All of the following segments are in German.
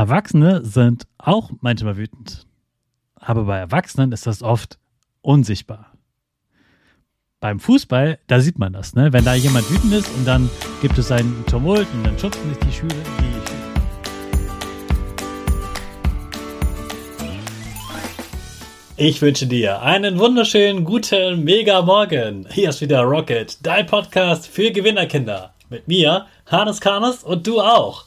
Erwachsene sind auch manchmal wütend. Aber bei Erwachsenen ist das oft unsichtbar. Beim Fußball, da sieht man das, ne? Wenn da jemand wütend ist und dann gibt es einen Tumult und dann schubsen sich die Schüler, die Ich wünsche dir einen wunderschönen guten Mega Morgen. Hier ist wieder Rocket, dein Podcast für Gewinnerkinder. Mit mir, Hannes Karnes und du auch.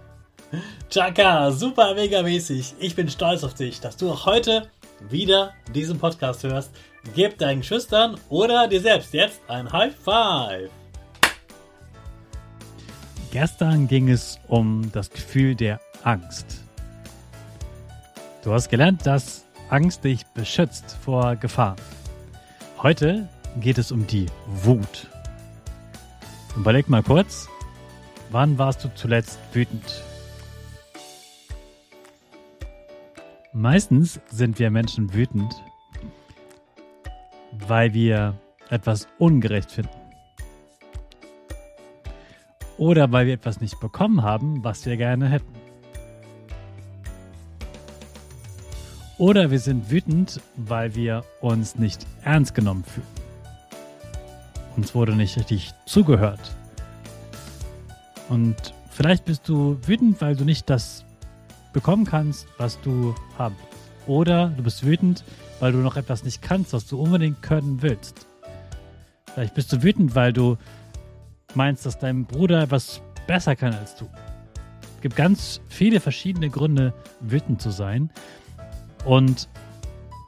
Chaka, super mega mäßig. Ich bin stolz auf dich, dass du auch heute wieder diesen Podcast hörst. Gib deinen Schüchtern oder dir selbst jetzt ein High Five. Gestern ging es um das Gefühl der Angst. Du hast gelernt, dass Angst dich beschützt vor Gefahr. Heute geht es um die Wut. Überleg mal kurz, wann warst du zuletzt wütend? Meistens sind wir Menschen wütend, weil wir etwas ungerecht finden. Oder weil wir etwas nicht bekommen haben, was wir gerne hätten. Oder wir sind wütend, weil wir uns nicht ernst genommen fühlen. Uns wurde nicht richtig zugehört. Und vielleicht bist du wütend, weil du nicht das bekommen kannst, was du haben willst. Oder du bist wütend, weil du noch etwas nicht kannst, was du unbedingt können willst. Vielleicht bist du wütend, weil du meinst, dass dein Bruder etwas besser kann als du. Es gibt ganz viele verschiedene Gründe, wütend zu sein. Und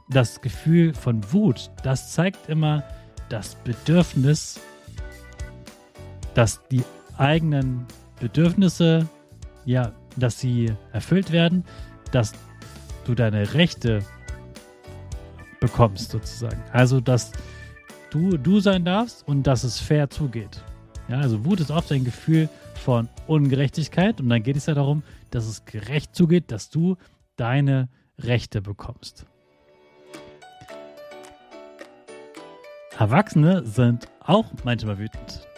das Gefühl von Wut, das zeigt immer das Bedürfnis, dass die eigenen Bedürfnisse ja dass sie erfüllt werden, dass du deine Rechte bekommst sozusagen. Also, dass du du sein darfst und dass es fair zugeht. Ja, also Wut ist oft ein Gefühl von Ungerechtigkeit und dann geht es ja darum, dass es gerecht zugeht, dass du deine Rechte bekommst. Erwachsene sind auch manchmal wütend.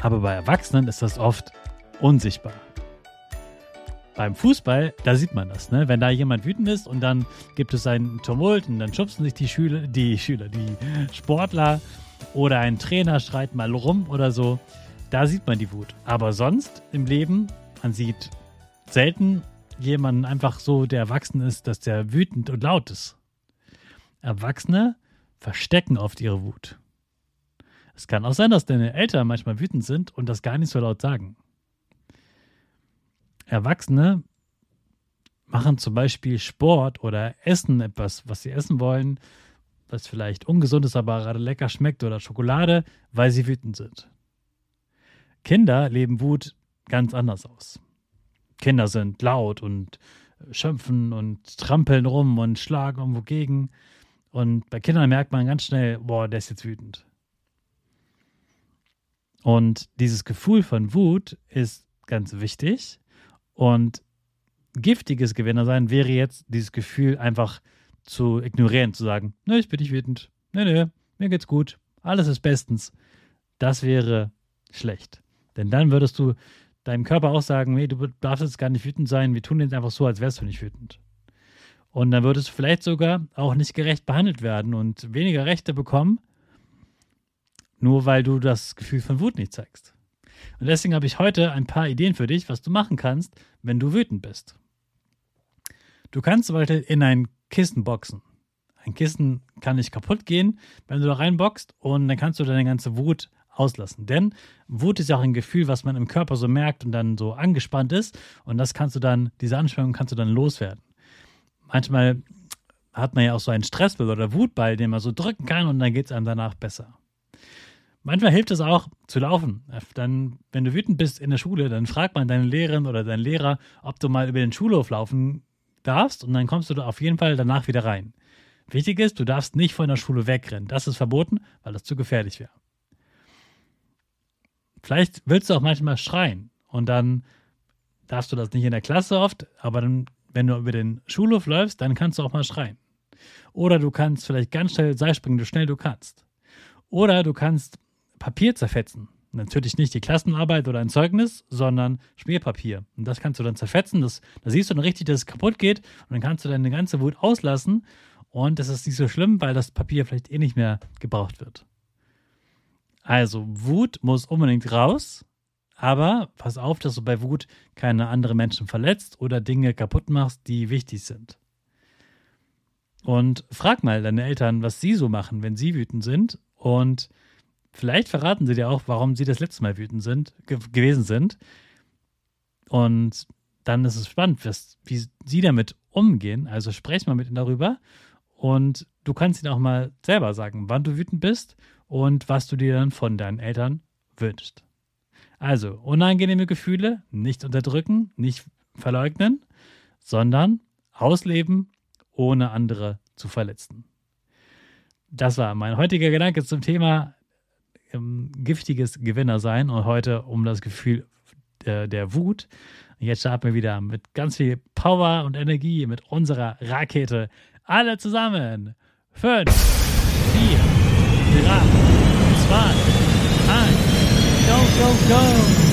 Aber bei Erwachsenen ist das oft unsichtbar beim Fußball, da sieht man das, ne? Wenn da jemand wütend ist und dann gibt es einen Tumult und dann schubsen sich die Schüler, die Schüler, die Sportler oder ein Trainer schreit mal rum oder so, da sieht man die Wut. Aber sonst im Leben, man sieht selten jemanden einfach so, der erwachsen ist, dass der wütend und laut ist. Erwachsene verstecken oft ihre Wut. Es kann auch sein, dass deine Eltern manchmal wütend sind und das gar nicht so laut sagen. Erwachsene machen zum Beispiel Sport oder essen etwas, was sie essen wollen, was vielleicht ungesund ist, aber gerade lecker schmeckt oder Schokolade, weil sie wütend sind. Kinder leben Wut ganz anders aus. Kinder sind laut und schimpfen und trampeln rum und schlagen irgendwo gegen. Und bei Kindern merkt man ganz schnell, boah, der ist jetzt wütend. Und dieses Gefühl von Wut ist ganz wichtig. Und giftiges Gewinnersein wäre jetzt dieses Gefühl einfach zu ignorieren, zu sagen, ne, ich bin nicht wütend. Ne, ne, mir geht's gut. Alles ist bestens. Das wäre schlecht. Denn dann würdest du deinem Körper auch sagen, nee, du darfst jetzt gar nicht wütend sein, wir tun jetzt einfach so, als wärst du nicht wütend. Und dann würdest du vielleicht sogar auch nicht gerecht behandelt werden und weniger Rechte bekommen, nur weil du das Gefühl von Wut nicht zeigst. Und deswegen habe ich heute ein paar Ideen für dich, was du machen kannst, wenn du wütend bist. Du kannst zum Beispiel in ein Kissen boxen. Ein Kissen kann nicht kaputt gehen, wenn du da reinboxst und dann kannst du deine ganze Wut auslassen. Denn Wut ist ja auch ein Gefühl, was man im Körper so merkt und dann so angespannt ist und das kannst du dann, diese Anspannung kannst du dann loswerden. Manchmal hat man ja auch so einen Stressball oder Wutball, den man so drücken kann und dann geht es einem danach besser. Manchmal hilft es auch zu laufen. Dann, wenn du wütend bist in der Schule, dann fragt man deine Lehrerin oder deinen Lehrer, ob du mal über den Schulhof laufen darfst und dann kommst du auf jeden Fall danach wieder rein. Wichtig ist, du darfst nicht von der Schule wegrennen. Das ist verboten, weil das zu gefährlich wäre. Vielleicht willst du auch manchmal schreien und dann darfst du das nicht in der Klasse oft, aber dann, wenn du über den Schulhof läufst, dann kannst du auch mal schreien. Oder du kannst vielleicht ganz schnell Seilspringen, so schnell du kannst. Oder du kannst Papier zerfetzen. Natürlich nicht die Klassenarbeit oder ein Zeugnis, sondern Schmierpapier. Und das kannst du dann zerfetzen. Das, da siehst du dann richtig, dass es kaputt geht. Und dann kannst du deine ganze Wut auslassen. Und das ist nicht so schlimm, weil das Papier vielleicht eh nicht mehr gebraucht wird. Also, Wut muss unbedingt raus. Aber pass auf, dass du bei Wut keine anderen Menschen verletzt oder Dinge kaputt machst, die wichtig sind. Und frag mal deine Eltern, was sie so machen, wenn sie wütend sind. Und Vielleicht verraten sie dir auch, warum sie das letzte Mal wütend sind, ge gewesen sind. Und dann ist es spannend, was, wie sie damit umgehen. Also sprech mal mit ihnen darüber und du kannst ihnen auch mal selber sagen, wann du wütend bist und was du dir dann von deinen Eltern wünschst. Also unangenehme Gefühle nicht unterdrücken, nicht verleugnen, sondern ausleben, ohne andere zu verletzen. Das war mein heutiger Gedanke zum Thema ähm, giftiges Gewinner sein und heute um das Gefühl äh, der Wut. Und jetzt starten wir wieder mit ganz viel Power und Energie mit unserer Rakete. Alle zusammen. Fünf, vier, drei, zwei, eins. Go, go, go!